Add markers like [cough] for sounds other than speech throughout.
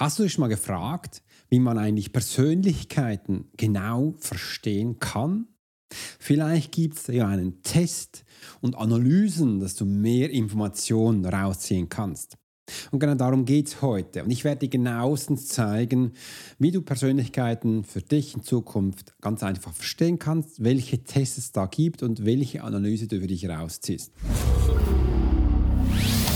Hast du dich mal gefragt, wie man eigentlich Persönlichkeiten genau verstehen kann? Vielleicht gibt es ja einen Test und Analysen, dass du mehr Informationen rausziehen kannst. Und genau darum geht es heute. Und ich werde dir genauestens zeigen, wie du Persönlichkeiten für dich in Zukunft ganz einfach verstehen kannst, welche Tests es da gibt und welche Analyse du für dich rausziehst.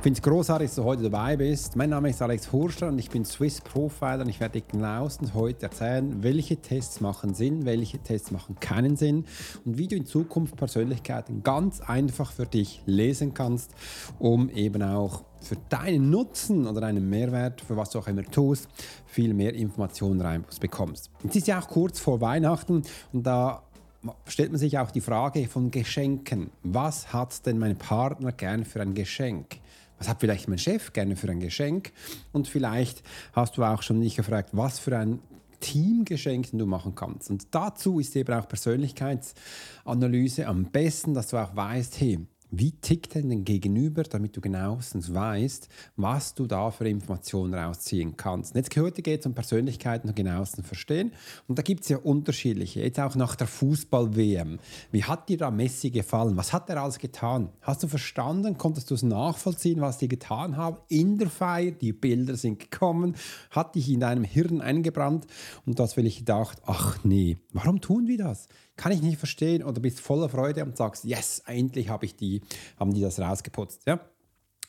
Ich finde es großartig, dass du heute dabei bist. Mein Name ist Alex Hurscher und ich bin Swiss Profiler und ich werde dir genauestens heute erzählen, welche Tests machen Sinn, welche Tests machen keinen Sinn und wie du in Zukunft Persönlichkeiten ganz einfach für dich lesen kannst, um eben auch für deinen Nutzen oder deinen Mehrwert, für was du auch immer tust, viel mehr Informationen reinbekommst. Es ist ja auch kurz vor Weihnachten und da stellt man sich auch die Frage von Geschenken. Was hat denn mein Partner gern für ein Geschenk? Was hat vielleicht mein Chef gerne für ein Geschenk? Und vielleicht hast du auch schon nicht gefragt, was für ein Teamgeschenk du machen kannst. Und dazu ist eben auch Persönlichkeitsanalyse am besten, dass du auch weißt, hey, wie tickt denn den Gegenüber, damit du genauestens weißt, was du da für Informationen rausziehen kannst. Und jetzt heute geht es um Persönlichkeiten und genauestens verstehen. Und da gibt es ja unterschiedliche. Jetzt auch nach der Fußball-WM. Wie hat dir da Messi gefallen? Was hat er alles getan? Hast du verstanden? Konntest du es nachvollziehen, was die getan haben in der Feier? Die Bilder sind gekommen, hat dich in deinem Hirn eingebrannt und das will ich gedacht, ach nee, warum tun wir das? Kann ich nicht verstehen oder bist voller Freude und sagst, yes, endlich habe ich die, haben die das rausgeputzt. Ja?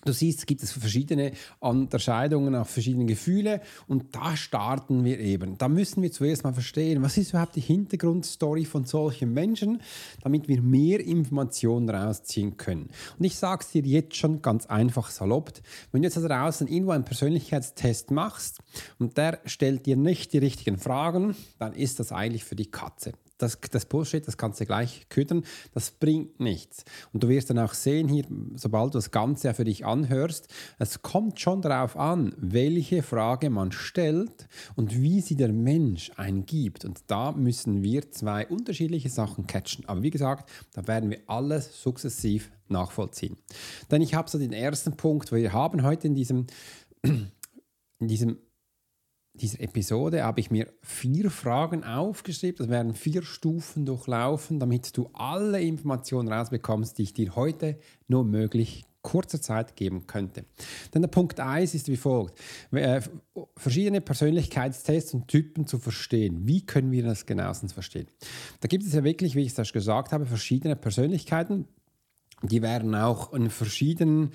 Du siehst, es gibt es verschiedene Unterscheidungen, auch verschiedene Gefühle und da starten wir eben. Da müssen wir zuerst mal verstehen, was ist überhaupt die Hintergrundstory von solchen Menschen, damit wir mehr Informationen rausziehen können. Und ich sage es dir jetzt schon ganz einfach salopp, wenn du jetzt da draußen irgendwo einen Persönlichkeitstest machst und der stellt dir nicht die richtigen Fragen, dann ist das eigentlich für die Katze das, das Bullshit, das kannst du gleich küttern, das bringt nichts. Und du wirst dann auch sehen hier, sobald du das Ganze für dich anhörst, es kommt schon darauf an, welche Frage man stellt und wie sie der Mensch eingibt. Und da müssen wir zwei unterschiedliche Sachen catchen. Aber wie gesagt, da werden wir alles sukzessiv nachvollziehen. Denn ich habe so den ersten Punkt, wir haben heute in diesem, [clears throat] in diesem dieser Episode habe ich mir vier Fragen aufgeschrieben. Das werden vier Stufen durchlaufen, damit du alle Informationen rausbekommst, die ich dir heute nur möglich kurzer Zeit geben könnte. Denn der Punkt 1 ist wie folgt. Äh, verschiedene Persönlichkeitstests und Typen zu verstehen. Wie können wir das genauestens verstehen? Da gibt es ja wirklich, wie ich das gesagt habe, verschiedene Persönlichkeiten. Die werden auch in verschiedenen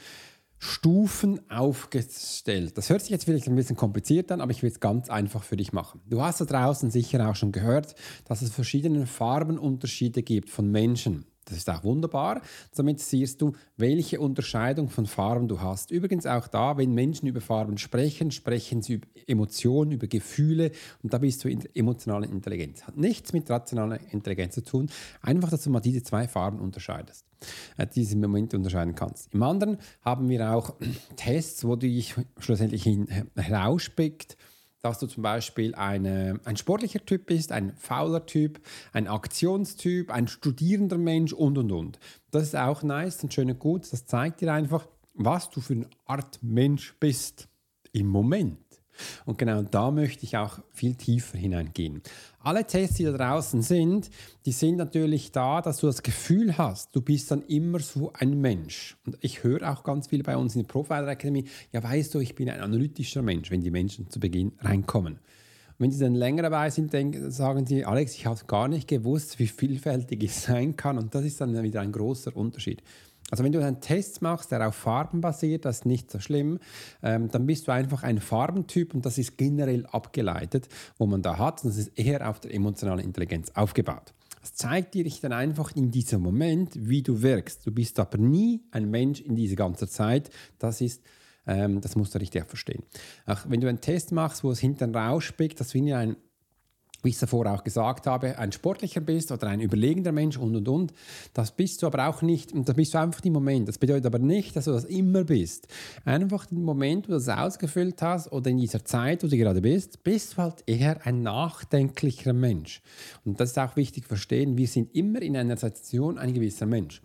Stufen aufgestellt. Das hört sich jetzt vielleicht ein bisschen kompliziert an, aber ich will es ganz einfach für dich machen. Du hast da draußen sicher auch schon gehört, dass es verschiedene Farbenunterschiede gibt von Menschen. Das ist auch wunderbar. Damit siehst du, welche Unterscheidung von Farben du hast. Übrigens auch da, wenn Menschen über Farben sprechen, sprechen sie über Emotionen, über Gefühle und da bist du in emotionale Intelligenz. Hat nichts mit rationaler Intelligenz zu tun. Einfach, dass du mal diese zwei Farben unterscheidest, äh, diese Momente unterscheiden kannst. Im anderen haben wir auch [clears throat] Tests, wo du dich schlussendlich herauspickt dass du zum Beispiel eine, ein sportlicher Typ bist, ein fauler Typ, ein Aktionstyp, ein studierender Mensch und und und. Das ist auch nice und schön und gut. Das zeigt dir einfach, was du für eine Art Mensch bist im Moment. Und genau da möchte ich auch viel tiefer hineingehen. Alle Tests, die da draußen sind, die sind natürlich da, dass du das Gefühl hast, du bist dann immer so ein Mensch. Und ich höre auch ganz viel bei uns in der Profiler Academy, ja weißt du, ich bin ein analytischer Mensch, wenn die Menschen zu Beginn reinkommen. Und wenn sie dann länger dabei sind, denken, sagen sie, Alex, ich habe gar nicht gewusst, wie vielfältig es sein kann. Und das ist dann wieder ein großer Unterschied. Also wenn du einen Test machst, der auf Farben basiert, das ist nicht so schlimm, ähm, dann bist du einfach ein Farbentyp und das ist generell abgeleitet, wo man da hat. Das ist eher auf der emotionalen Intelligenz aufgebaut. Das zeigt dir dann einfach in diesem Moment, wie du wirkst. Du bist aber nie ein Mensch in dieser ganzen Zeit. Das ist ähm, das musst du richtig verstehen. Auch wenn du einen Test machst, wo es hinten rausspickt, dass du in ein wie ich es davor auch gesagt habe, ein sportlicher bist oder ein überlegender Mensch und und und. Das bist du aber auch nicht, und da bist du einfach im Moment. Das bedeutet aber nicht, dass du das immer bist. Einfach im Moment, wo du das ausgefüllt hast oder in dieser Zeit, wo du gerade bist, bist du halt eher ein nachdenklicher Mensch. Und das ist auch wichtig zu verstehen. Wir sind immer in einer Situation ein gewisser Mensch.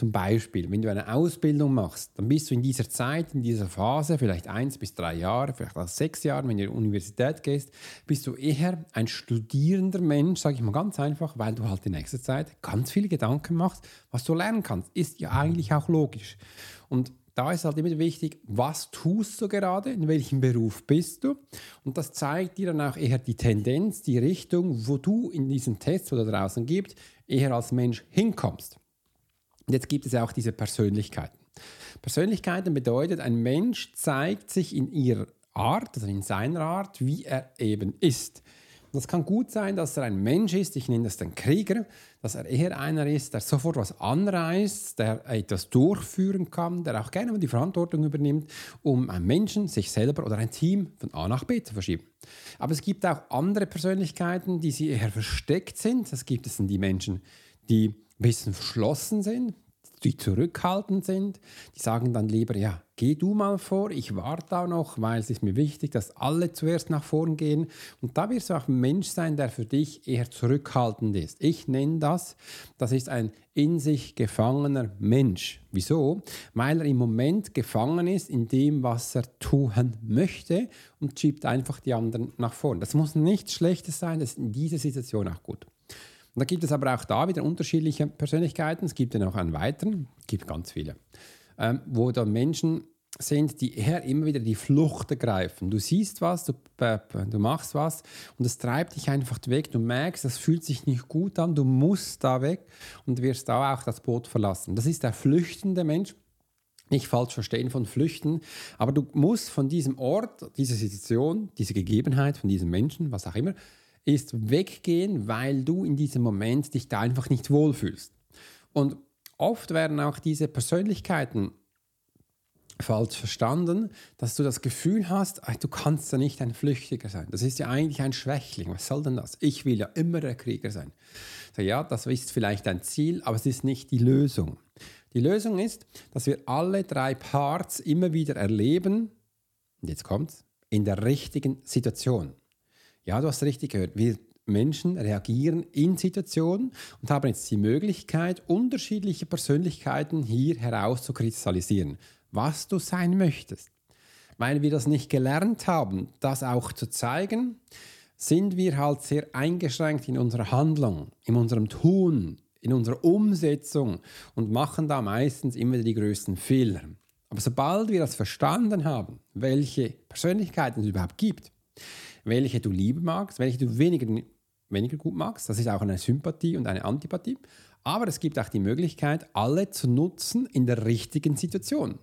Zum Beispiel, wenn du eine Ausbildung machst, dann bist du in dieser Zeit, in dieser Phase, vielleicht eins bis drei Jahre, vielleicht auch sechs Jahre, wenn du in die Universität gehst, bist du eher ein studierender Mensch, sage ich mal ganz einfach, weil du halt die nächste Zeit ganz viele Gedanken machst, was du lernen kannst. Ist ja eigentlich auch logisch. Und da ist halt immer wichtig, was tust du gerade, in welchem Beruf bist du. Und das zeigt dir dann auch eher die Tendenz, die Richtung, wo du in diesen Tests, da draußen gibt, eher als Mensch hinkommst. Und jetzt gibt es ja auch diese Persönlichkeiten. Persönlichkeiten bedeutet, ein Mensch zeigt sich in ihrer Art, also in seiner Art, wie er eben ist. Das kann gut sein, dass er ein Mensch ist, ich nenne das den Krieger, dass er eher einer ist, der sofort was anreißt, der etwas durchführen kann, der auch gerne mal die Verantwortung übernimmt, um einen Menschen, sich selber oder ein Team von A nach B zu verschieben. Aber es gibt auch andere Persönlichkeiten, die sie eher versteckt sind. Das gibt es in die Menschen, die ein bisschen verschlossen sind, die zurückhaltend sind, die sagen dann lieber, ja, geh du mal vor, ich warte auch noch, weil es ist mir wichtig, dass alle zuerst nach vorn gehen. Und da wirst du auch ein Mensch sein, der für dich eher zurückhaltend ist. Ich nenne das, das ist ein in sich gefangener Mensch. Wieso? Weil er im Moment gefangen ist in dem, was er tun möchte und schiebt einfach die anderen nach vorn. Das muss nichts Schlechtes sein, das ist in dieser Situation auch gut. Und da gibt es aber auch da wieder unterschiedliche Persönlichkeiten. Es gibt ja noch einen weiteren, es gibt ganz viele, ähm, wo da Menschen sind, die eher immer wieder die Flucht ergreifen. Du siehst was, du, du machst was und es treibt dich einfach weg. Du merkst, das fühlt sich nicht gut an, du musst da weg und wirst da auch das Boot verlassen. Das ist der flüchtende Mensch. Nicht falsch verstehen von Flüchten, aber du musst von diesem Ort, dieser Situation, diese Gegebenheit, von diesem Menschen, was auch immer, ist weggehen, weil du in diesem Moment dich da einfach nicht wohlfühlst. Und oft werden auch diese Persönlichkeiten falsch verstanden, dass du das Gefühl hast, du kannst ja nicht ein Flüchtiger sein. Das ist ja eigentlich ein Schwächling. Was soll denn das? Ich will ja immer der Krieger sein. So, ja, das ist vielleicht ein Ziel, aber es ist nicht die Lösung. Die Lösung ist, dass wir alle drei Parts immer wieder erleben, und jetzt kommt's, in der richtigen Situation. Ja, du hast richtig gehört. Wir Menschen reagieren in Situationen und haben jetzt die Möglichkeit, unterschiedliche Persönlichkeiten hier herauszukristallisieren, was du sein möchtest. Weil wir das nicht gelernt haben, das auch zu zeigen, sind wir halt sehr eingeschränkt in unserer Handlung, in unserem Tun, in unserer Umsetzung und machen da meistens immer die größten Fehler. Aber sobald wir das verstanden haben, welche Persönlichkeiten es überhaupt gibt, welche du lieber magst, welche du weniger, weniger gut magst. Das ist auch eine Sympathie und eine Antipathie. Aber es gibt auch die Möglichkeit, alle zu nutzen in der richtigen Situation.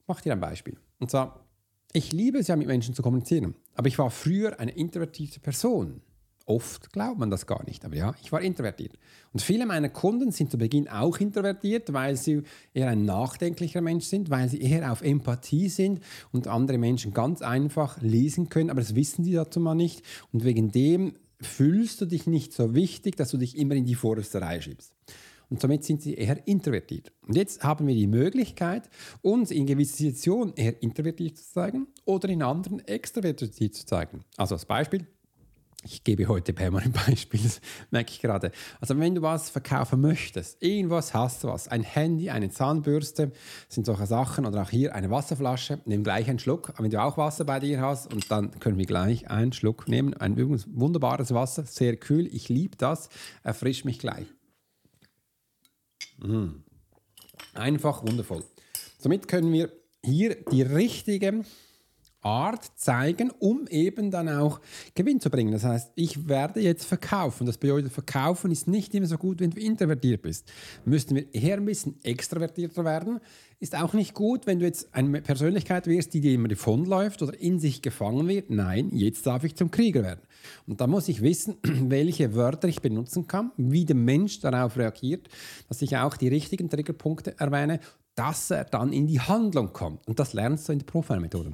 Ich mache dir ein Beispiel. Und zwar, ich liebe es ja, mit Menschen zu kommunizieren. Aber ich war früher eine introvertierte Person. Oft glaubt man das gar nicht, aber ja, ich war introvertiert. Und viele meiner Kunden sind zu Beginn auch introvertiert, weil sie eher ein nachdenklicher Mensch sind, weil sie eher auf Empathie sind und andere Menschen ganz einfach lesen können, aber das wissen sie dazu mal nicht. Und wegen dem fühlst du dich nicht so wichtig, dass du dich immer in die vorderste Reihe schiebst. Und somit sind sie eher introvertiert. Und jetzt haben wir die Möglichkeit, uns in gewissen Situationen eher introvertiert zu zeigen oder in anderen extrovertiert zu zeigen. Also als Beispiel, ich gebe heute permanent Beispiel, das merke ich gerade. Also wenn du was verkaufen möchtest, irgendwas hast du was, ein Handy, eine Zahnbürste, sind solche Sachen oder auch hier eine Wasserflasche, nimm gleich einen Schluck. wenn du auch Wasser bei dir hast und dann können wir gleich einen Schluck nehmen. Ein übrigens wunderbares Wasser, sehr kühl, ich liebe das, erfrischt mich gleich. Mm. Einfach wundervoll. Somit können wir hier die richtige Art zeigen, um eben dann auch Gewinn zu bringen. Das heißt, ich werde jetzt verkaufen. Das bedeutet, verkaufen ist nicht immer so gut, wenn du introvertiert bist. Müssten wir eher ein bisschen extrovertierter werden. Ist auch nicht gut, wenn du jetzt eine Persönlichkeit wirst, die dir immer davonläuft oder in sich gefangen wird. Nein, jetzt darf ich zum Krieger werden. Und da muss ich wissen, [clears throat] welche Wörter ich benutzen kann, wie der Mensch darauf reagiert, dass ich auch die richtigen Triggerpunkte erwähne, dass er dann in die Handlung kommt. Und das lernst du in der Profile-Methode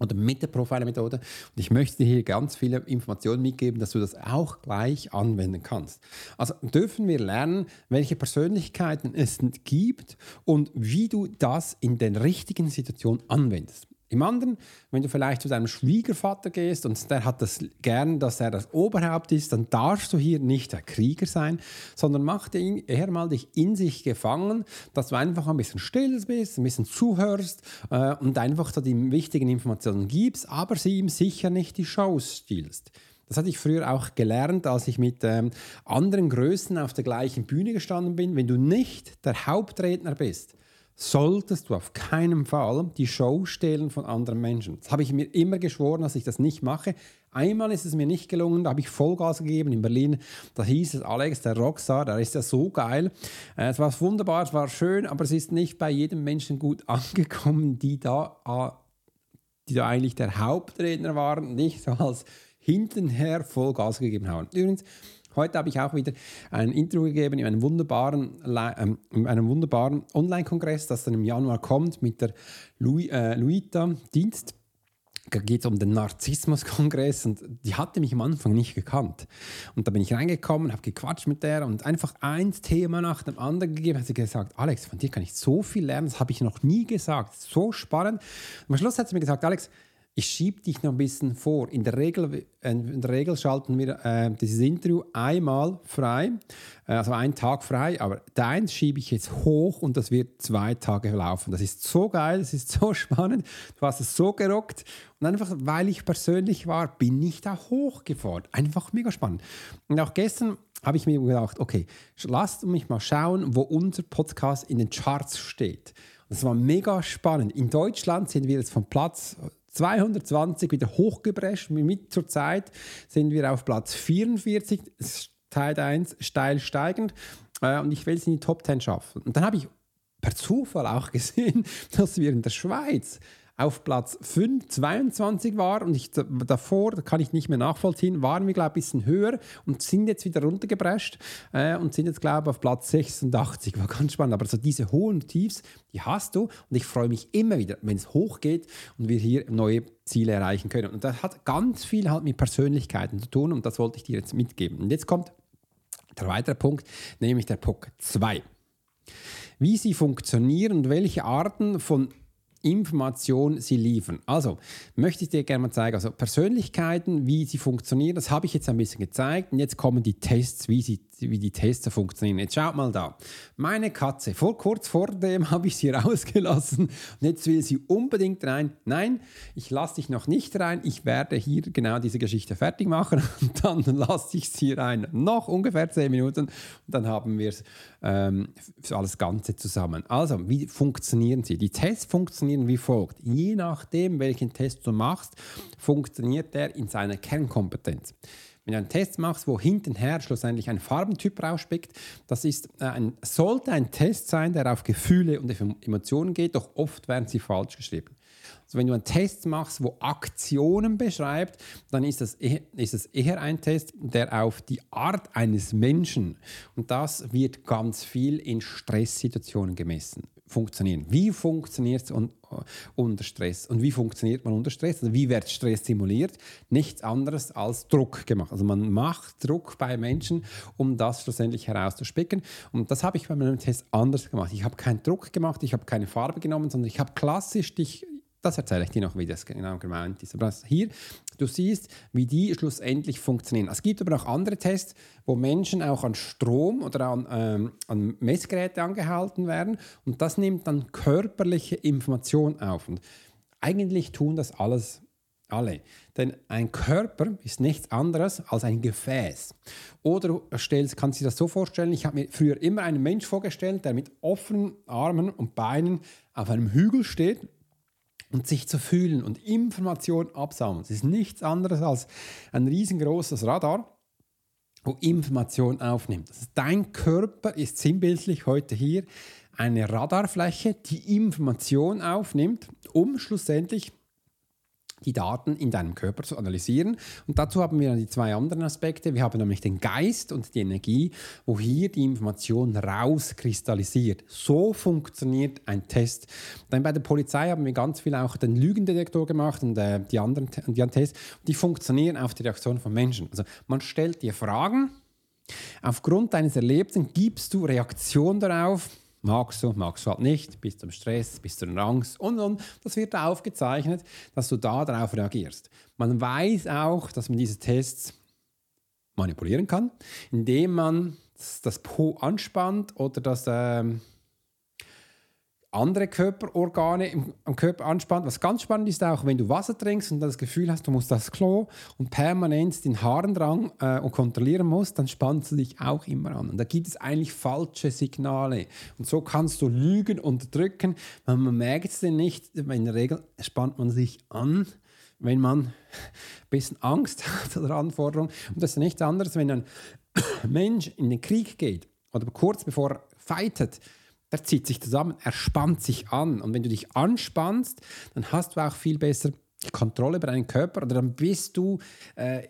oder mit der Profiler-Methode. Und ich möchte dir hier ganz viele Informationen mitgeben, dass du das auch gleich anwenden kannst. Also dürfen wir lernen, welche Persönlichkeiten es gibt und wie du das in den richtigen Situationen anwendest. Im anderen, wenn du vielleicht zu deinem Schwiegervater gehst und der hat das gern, dass er das Oberhaupt ist, dann darfst du hier nicht der Krieger sein, sondern mach dir eher mal dich in sich gefangen, dass du einfach ein bisschen still bist, ein bisschen zuhörst äh, und einfach so die wichtigen Informationen gibst, aber sie ihm sicher nicht die Shows stiehlst. Das hatte ich früher auch gelernt, als ich mit ähm, anderen Größen auf der gleichen Bühne gestanden bin. Wenn du nicht der Hauptredner bist, solltest du auf keinen Fall die Show stehlen von anderen Menschen. Das habe ich mir immer geschworen, dass ich das nicht mache. Einmal ist es mir nicht gelungen, da habe ich Vollgas gegeben in Berlin. Da hieß es, Alex, der Rockstar, der ist ja so geil. Äh, es war wunderbar, es war schön, aber es ist nicht bei jedem Menschen gut [laughs] angekommen, die da, ah, die da eigentlich der Hauptredner waren, nicht so als hintenher Vollgas gegeben haben. Übrigens, Heute habe ich auch wieder ein Interview gegeben in einem wunderbaren, ähm, einem wunderbaren Online-Kongress, das dann im Januar kommt mit der Louis, äh, Luita Dienst. Da geht es um den Narzissmus-Kongress und die hatte mich am Anfang nicht gekannt. Und da bin ich reingekommen, habe gequatscht mit der und einfach ein Thema nach dem anderen gegeben. Hat sie gesagt, Alex, von dir kann ich so viel lernen, das habe ich noch nie gesagt. So spannend. Und am Schluss hat sie mir gesagt, Alex, ich schiebe dich noch ein bisschen vor. In der Regel, äh, in der Regel schalten wir äh, dieses Interview einmal frei, äh, also einen Tag frei, aber deins schiebe ich jetzt hoch und das wird zwei Tage laufen. Das ist so geil, das ist so [laughs] spannend. Du hast es so gerockt und einfach, weil ich persönlich war, bin ich da hochgefahren. Einfach mega spannend. Und auch gestern habe ich mir gedacht, okay, lasst mich mal schauen, wo unser Podcast in den Charts steht. Das war mega spannend. In Deutschland sind wir jetzt vom Platz 220 wieder hochgeprescht. Mit zur Zeit sind wir auf Platz 44, Teil 1 steil steigend. Äh, und ich will es in die Top 10 schaffen. Und dann habe ich per Zufall auch [laughs] gesehen, dass wir in der Schweiz auf Platz 5, 22 war und ich, davor, da kann ich nicht mehr nachvollziehen, waren wir, glaube ich, ein bisschen höher und sind jetzt wieder runtergeprescht äh, und sind jetzt, glaube ich, auf Platz 86. War ganz spannend. Aber so diese hohen Tiefs, die hast du und ich freue mich immer wieder, wenn es hochgeht und wir hier neue Ziele erreichen können. Und das hat ganz viel halt mit Persönlichkeiten zu tun und das wollte ich dir jetzt mitgeben. Und jetzt kommt der weitere Punkt, nämlich der Punkt 2 wie sie funktionieren und welche Arten von Information sie liefern. Also möchte ich dir gerne mal zeigen, also Persönlichkeiten, wie sie funktionieren, das habe ich jetzt ein bisschen gezeigt und jetzt kommen die Tests, wie, sie, wie die Tests funktionieren. Jetzt schaut mal da. Meine Katze, vor, kurz vor dem [laughs] habe ich sie rausgelassen und jetzt will sie unbedingt rein. Nein, ich lasse dich noch nicht rein, ich werde hier genau diese Geschichte fertig machen [laughs] und dann lasse ich sie rein. Noch ungefähr 10 Minuten und dann haben wir ähm, alles Ganze zusammen. Also, wie funktionieren sie? Die Tests funktionieren wie folgt. Je nachdem, welchen Test du machst, funktioniert der in seiner Kernkompetenz. Wenn du einen Test machst, wo hintenher schlussendlich ein Farbentyp rausspickt, das ist äh, ein, sollte ein Test sein, der auf Gefühle und Emotionen geht, doch oft werden sie falsch geschrieben. Also wenn du einen Test machst, wo Aktionen beschreibt, dann ist das, eher, ist das eher ein Test, der auf die Art eines Menschen, und das wird ganz viel in Stresssituationen gemessen funktionieren. Wie funktioniert es un unter Stress? Und wie funktioniert man unter Stress? Also wie wird Stress simuliert? Nichts anderes als Druck gemacht. Also man macht Druck bei Menschen, um das schlussendlich herauszuspicken. Und das habe ich bei meinem Test anders gemacht. Ich habe keinen Druck gemacht, ich habe keine Farbe genommen, sondern ich habe klassisch dich das erzähle ich dir noch, wie das genau gemeint ist. Aber hier, du siehst, wie die schlussendlich funktionieren. Es gibt aber auch andere Tests, wo Menschen auch an Strom oder an, ähm, an Messgeräte angehalten werden und das nimmt dann körperliche Information auf. Und eigentlich tun das alles alle. Denn ein Körper ist nichts anderes als ein Gefäß. Oder stellst, kannst du dir das so vorstellen, ich habe mir früher immer einen Mensch vorgestellt, der mit offenen Armen und Beinen auf einem Hügel steht und sich zu fühlen und Informationen absammeln. Es ist nichts anderes als ein riesengroßes Radar, wo Information aufnimmt. Also dein Körper ist sinnbildlich heute hier eine Radarfläche, die Information aufnimmt, um schlussendlich die Daten in deinem Körper zu analysieren. Und dazu haben wir dann die zwei anderen Aspekte. Wir haben nämlich den Geist und die Energie, wo hier die Information rauskristallisiert. So funktioniert ein Test. Dann bei der Polizei haben wir ganz viel auch den Lügendetektor gemacht und äh, die anderen die anderen Tests. Die funktionieren auf die Reaktion von Menschen. Also man stellt dir Fragen. Aufgrund deines Erlebten gibst du Reaktion darauf Magst du, magst du halt nicht, bist du im Stress, bist du in Angst und, und. Das wird aufgezeichnet, dass du da darauf reagierst. Man weiß auch, dass man diese Tests manipulieren kann, indem man das Po anspannt oder das ähm, andere Körperorgane im, am Körper anspannt. Was ganz spannend ist auch, wenn du Wasser trinkst und das Gefühl hast, du musst das Klo und permanent den Haarendrang äh, und kontrollieren musst, dann spannst du dich auch immer an. Und da gibt es eigentlich falsche Signale. Und so kannst du Lügen unterdrücken. Man merkt es denn nicht. In der Regel spannt man sich an, wenn man ein bisschen Angst hat oder Anforderungen. Und das ist nichts anderes, wenn ein [coughs] Mensch in den Krieg geht oder kurz bevor er fightet, er zieht sich zusammen, er spannt sich an. Und wenn du dich anspannst, dann hast du auch viel besser Kontrolle über deinen Körper oder dann bist du äh,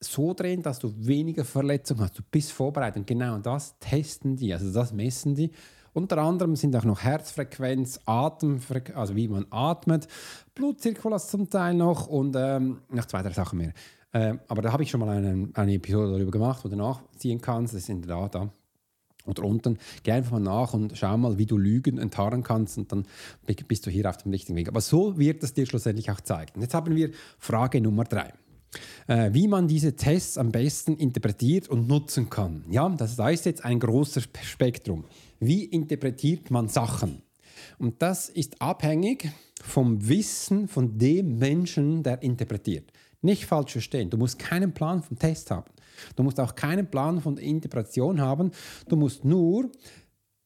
so drin, dass du weniger Verletzungen hast. Du bist vorbereitet. Und genau das testen die, also das messen die. Unter anderem sind auch noch Herzfrequenz, Atemfrequenz, also wie man atmet, Blutzirkulation zum Teil noch und ähm, noch zwei, drei Sachen mehr. Ähm, aber da habe ich schon mal eine, eine Episode darüber gemacht, wo du nachziehen kannst. Das ist in der Data oder unten. Geh einfach mal nach und schau mal, wie du Lügen enttarnen kannst und dann bist du hier auf dem richtigen Weg. Aber so wird es dir schlussendlich auch zeigen. Jetzt haben wir Frage Nummer drei. Äh, wie man diese Tests am besten interpretiert und nutzen kann. Ja, das ist jetzt ein großes Spektrum. Wie interpretiert man Sachen? Und das ist abhängig vom Wissen von dem Menschen, der interpretiert. Nicht falsch verstehen. Du musst keinen Plan vom Test haben. Du musst auch keinen Plan von der Interpretation haben. Du musst nur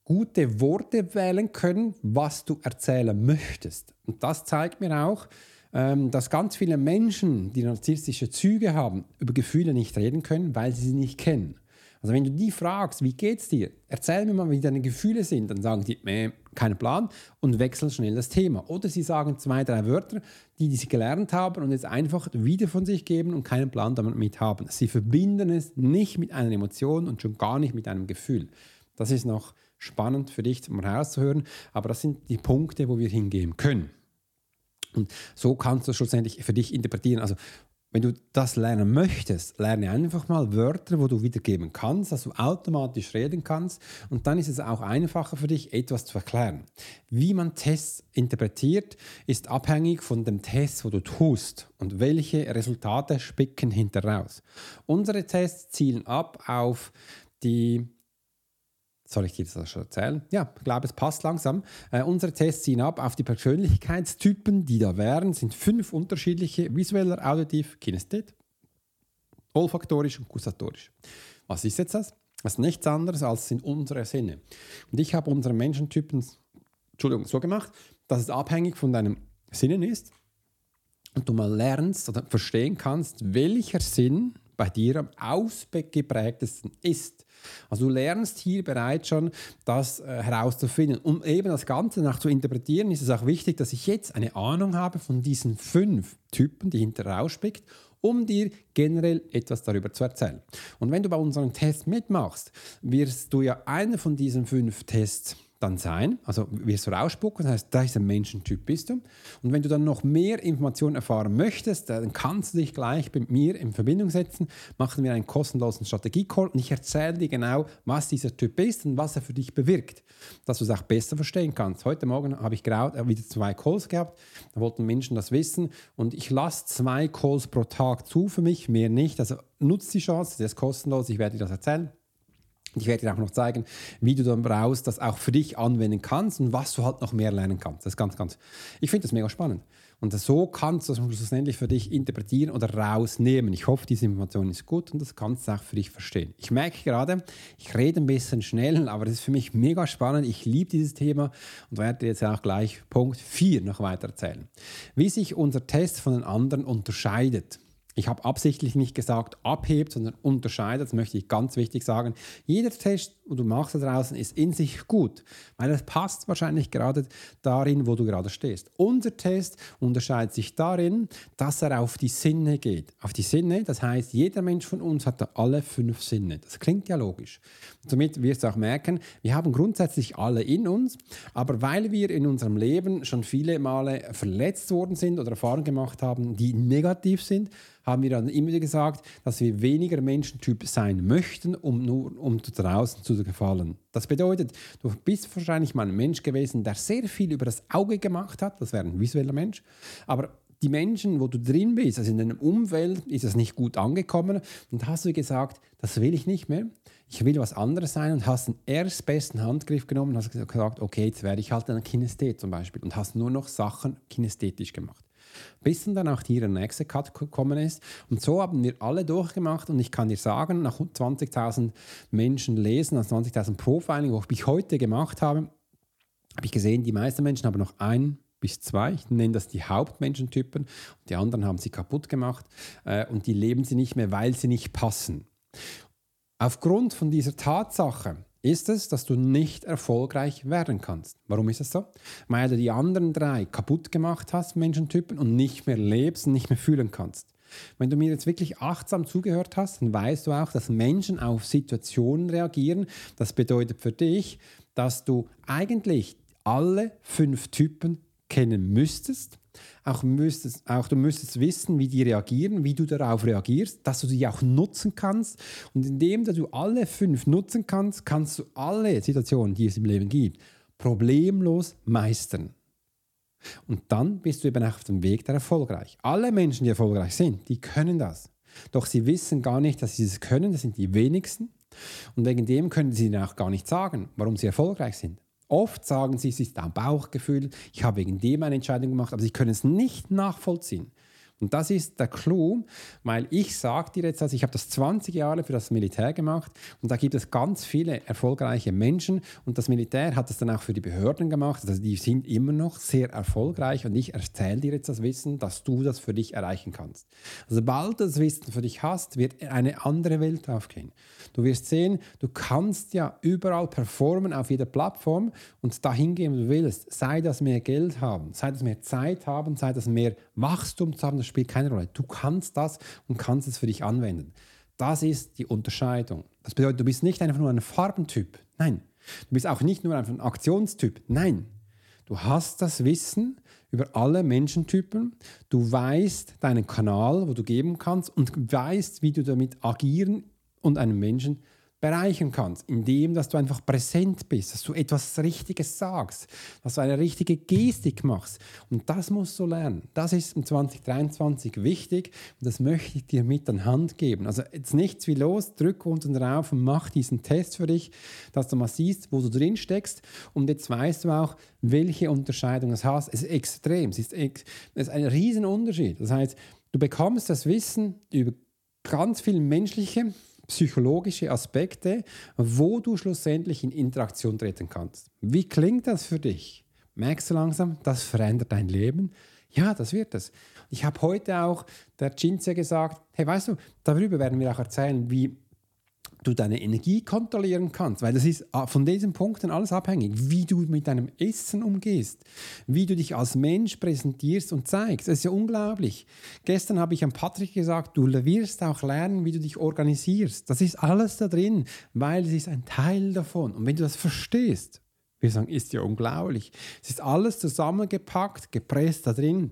gute Worte wählen können, was du erzählen möchtest. Und das zeigt mir auch, ähm, dass ganz viele Menschen, die narzisstische Züge haben, über Gefühle nicht reden können, weil sie sie nicht kennen. Also wenn du die fragst, wie geht's dir? Erzähl mir mal, wie deine Gefühle sind. Dann sagen die, äh, keinen Plan und wechseln schnell das Thema. Oder sie sagen zwei, drei Wörter, die, die sie gelernt haben und jetzt einfach wieder von sich geben und keinen Plan damit haben. Sie verbinden es nicht mit einer Emotion und schon gar nicht mit einem Gefühl. Das ist noch spannend für dich, um herauszuhören, aber das sind die Punkte, wo wir hingehen können. Und so kannst du schlussendlich für dich interpretieren. Also wenn du das lernen möchtest, lerne einfach mal Wörter, wo du wiedergeben kannst, dass du automatisch reden kannst und dann ist es auch einfacher für dich, etwas zu erklären. Wie man Tests interpretiert, ist abhängig von dem Test, wo du tust und welche Resultate spicken hinteraus. Unsere Tests zielen ab auf die soll ich dir das schon erzählen? Ja, ich glaube, es passt langsam. Äh, unsere Tests ziehen ab auf die Persönlichkeitstypen, die da wären. Sind fünf unterschiedliche: visueller, auditiv, kinesthet, olfaktorisch und gustatorisch. Was ist jetzt das? Das ist nichts anderes als sind unsere Sinne. Und ich habe unsere Menschentypen Entschuldigung, so gemacht, dass es abhängig von deinem Sinnen ist und du mal lernst oder verstehen kannst, welcher Sinn bei dir am ausgeprägtesten ist. Also du lernst hier bereits schon, das äh, herauszufinden. Um eben das Ganze nach zu interpretieren, ist es auch wichtig, dass ich jetzt eine Ahnung habe von diesen fünf Typen, die hinter rausspickt, um dir generell etwas darüber zu erzählen. Und wenn du bei unserem Test mitmachst, wirst du ja einen von diesen fünf Tests dann sein, also wirst du rausspucken, das heißt, da ist ein Menschentyp bist du. Und wenn du dann noch mehr Informationen erfahren möchtest, dann kannst du dich gleich mit mir in Verbindung setzen, machen wir einen kostenlosen Strategie-Call und ich erzähle dir genau, was dieser Typ ist und was er für dich bewirkt, dass du es auch besser verstehen kannst. Heute Morgen habe ich gerade wieder zwei Calls gehabt, da wollten Menschen das wissen. Und ich lasse zwei Calls pro Tag zu für mich, mehr nicht, also nutze die Chance, das ist kostenlos, ich werde dir das erzählen Ich werde dir auch noch zeigen, wie du dann brauchst, das auch für dich anwenden kannst und was du halt noch mehr lernen kannst. Das ist ganz, ganz, ich finde das mega spannend. Und so kannst du das schlussendlich für dich interpretieren oder rausnehmen. Ich hoffe, diese Information ist gut und das kannst du auch für dich verstehen. Ich merke gerade, ich rede ein bisschen schnell, aber das ist für mich mega spannend. Ich liebe dieses Thema und werde jetzt auch gleich Punkt 4 noch weiter erzählen. Wie sich unser Test von den anderen unterscheidet. Ich habe absichtlich nicht gesagt abhebt, sondern unterscheidet. Das möchte ich ganz wichtig sagen. Jeder Test, den du machst da draußen, ist in sich gut, weil es passt wahrscheinlich gerade darin, wo du gerade stehst. Unser Test unterscheidet sich darin, dass er auf die Sinne geht. Auf die Sinne, das heißt, jeder Mensch von uns hat da alle fünf Sinne. Das klingt ja logisch. Somit wirst du auch merken, wir haben grundsätzlich alle in uns, aber weil wir in unserem Leben schon viele Male verletzt worden sind oder Erfahrungen gemacht haben, die negativ sind, haben wir dann immer gesagt, dass wir weniger Menschentyp sein möchten, um nur um draußen zu gefallen. Das bedeutet, du bist wahrscheinlich mal ein Mensch gewesen, der sehr viel über das Auge gemacht hat, das wäre ein visueller Mensch, aber die Menschen, wo du drin bist, also in deinem Umfeld, ist es nicht gut angekommen. Und hast du gesagt, das will ich nicht mehr, ich will was anderes sein und hast den erstbesten Handgriff genommen und hast gesagt, okay, jetzt werde ich halt ein Kinesthet zum Beispiel. Und hast nur noch Sachen kinästhetisch gemacht bis dann auch hier der nächste Cut gekommen ist. Und so haben wir alle durchgemacht und ich kann dir sagen, nach 20.000 Menschen lesen, nach 20.000 Profiling, wo ich heute gemacht habe, habe ich gesehen, die meisten Menschen haben noch ein bis zwei. Ich nenne das die Hauptmenschentypen. Die anderen haben sie kaputt gemacht äh, und die leben sie nicht mehr, weil sie nicht passen. Aufgrund von dieser Tatsache ist es, dass du nicht erfolgreich werden kannst. Warum ist es so? Weil du die anderen drei kaputt gemacht hast, Menschentypen, und nicht mehr lebst und nicht mehr fühlen kannst. Wenn du mir jetzt wirklich achtsam zugehört hast, dann weißt du auch, dass Menschen auf Situationen reagieren. Das bedeutet für dich, dass du eigentlich alle fünf Typen kennen müsstest auch, müsstest, auch du müsstest wissen, wie die reagieren, wie du darauf reagierst, dass du sie auch nutzen kannst. Und indem du alle fünf nutzen kannst, kannst du alle Situationen, die es im Leben gibt, problemlos meistern. Und dann bist du eben auf dem Weg der erfolgreich. Alle Menschen, die erfolgreich sind, die können das. Doch sie wissen gar nicht, dass sie es können. Das sind die wenigsten. Und wegen dem können sie ihnen auch gar nicht sagen, warum sie erfolgreich sind. Oft sagen sie, es ist ein Bauchgefühl, ich habe wegen dem eine Entscheidung gemacht, aber sie können es nicht nachvollziehen. Und das ist der Clou, weil ich sage dir jetzt, also ich habe das 20 Jahre für das Militär gemacht und da gibt es ganz viele erfolgreiche Menschen und das Militär hat es dann auch für die Behörden gemacht. Also die sind immer noch sehr erfolgreich und ich erzähle dir jetzt das Wissen, dass du das für dich erreichen kannst. Also sobald du das Wissen für dich hast, wird eine andere Welt aufgehen. Du wirst sehen, du kannst ja überall performen auf jeder Plattform und dahin gehen, wo du willst. Sei das mehr Geld haben, sei das mehr Zeit haben, sei das mehr Wachstum zu haben, das spielt keine Rolle. Du kannst das und kannst es für dich anwenden. Das ist die Unterscheidung. Das bedeutet, du bist nicht einfach nur ein Farbentyp. Nein. Du bist auch nicht nur einfach ein Aktionstyp. Nein. Du hast das Wissen über alle Menschentypen. Du weißt deinen Kanal, wo du geben kannst und weißt, wie du damit agieren und einen Menschen bereichern kannst, indem dass du einfach präsent bist, dass du etwas Richtiges sagst, dass du eine richtige Gestik machst. Und das musst du lernen. Das ist im 2023 wichtig und das möchte ich dir mit an Hand geben. Also jetzt nichts wie los, drück unten drauf und mach diesen Test für dich, dass du mal siehst, wo du drin steckst und jetzt weißt du auch, welche Unterscheidung es hast. Es ist extrem, es ist, ex es ist ein Riesenunterschied. Das heißt, du bekommst das Wissen über ganz viel menschliche psychologische Aspekte, wo du schlussendlich in Interaktion treten kannst. Wie klingt das für dich? Merkst du langsam, das verändert dein Leben? Ja, das wird es. Ich habe heute auch der Cinzia gesagt, hey, weißt du, darüber werden wir auch erzählen, wie du deine Energie kontrollieren kannst, weil das ist ah, von diesen Punkten alles abhängig, wie du mit deinem Essen umgehst, wie du dich als Mensch präsentierst und zeigst. Das ist ja unglaublich. Gestern habe ich an Patrick gesagt, du wirst auch lernen, wie du dich organisierst. Das ist alles da drin, weil es ist ein Teil davon. Und wenn du das verstehst, wir sagen, ist ja unglaublich. Es ist alles zusammengepackt, gepresst da drin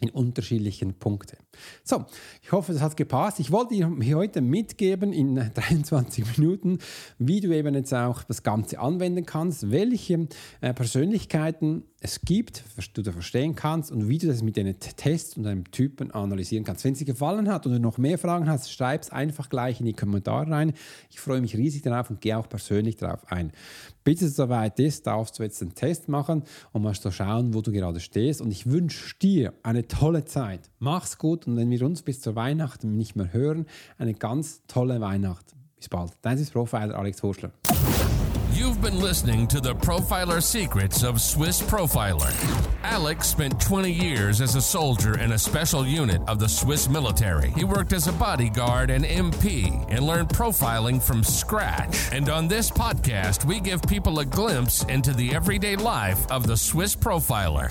in unterschiedlichen Punkten. So, ich hoffe, das hat gepasst. Ich wollte dir heute mitgeben in [laughs] 23 Minuten, wie du eben jetzt auch das Ganze anwenden kannst, welche äh, Persönlichkeiten es gibt, du da verstehen kannst und wie du das mit den Tests und einem Typen analysieren kannst. Wenn es dir gefallen hat und du noch mehr Fragen hast, schreib es einfach gleich in die Kommentare rein. Ich freue mich riesig darauf und gehe auch persönlich darauf ein. Bis es soweit ist, darfst du jetzt einen Test machen und mal so schauen, wo du gerade stehst. Und ich wünsche dir eine tolle Zeit. Mach's und wenn wir uns bis zur Weihnachten nicht mehr hören, eine ganz tolle Weihnacht. Bis bald. Dein ist Profiler Alex Horschler. You've been listening to the Profiler Secrets of Swiss Profiler. Alex spent 20 years as a soldier in a special unit of the Swiss military. He worked as a bodyguard and MP and learned profiling from scratch. And on this podcast, we give people a glimpse into the everyday life of the Swiss Profiler.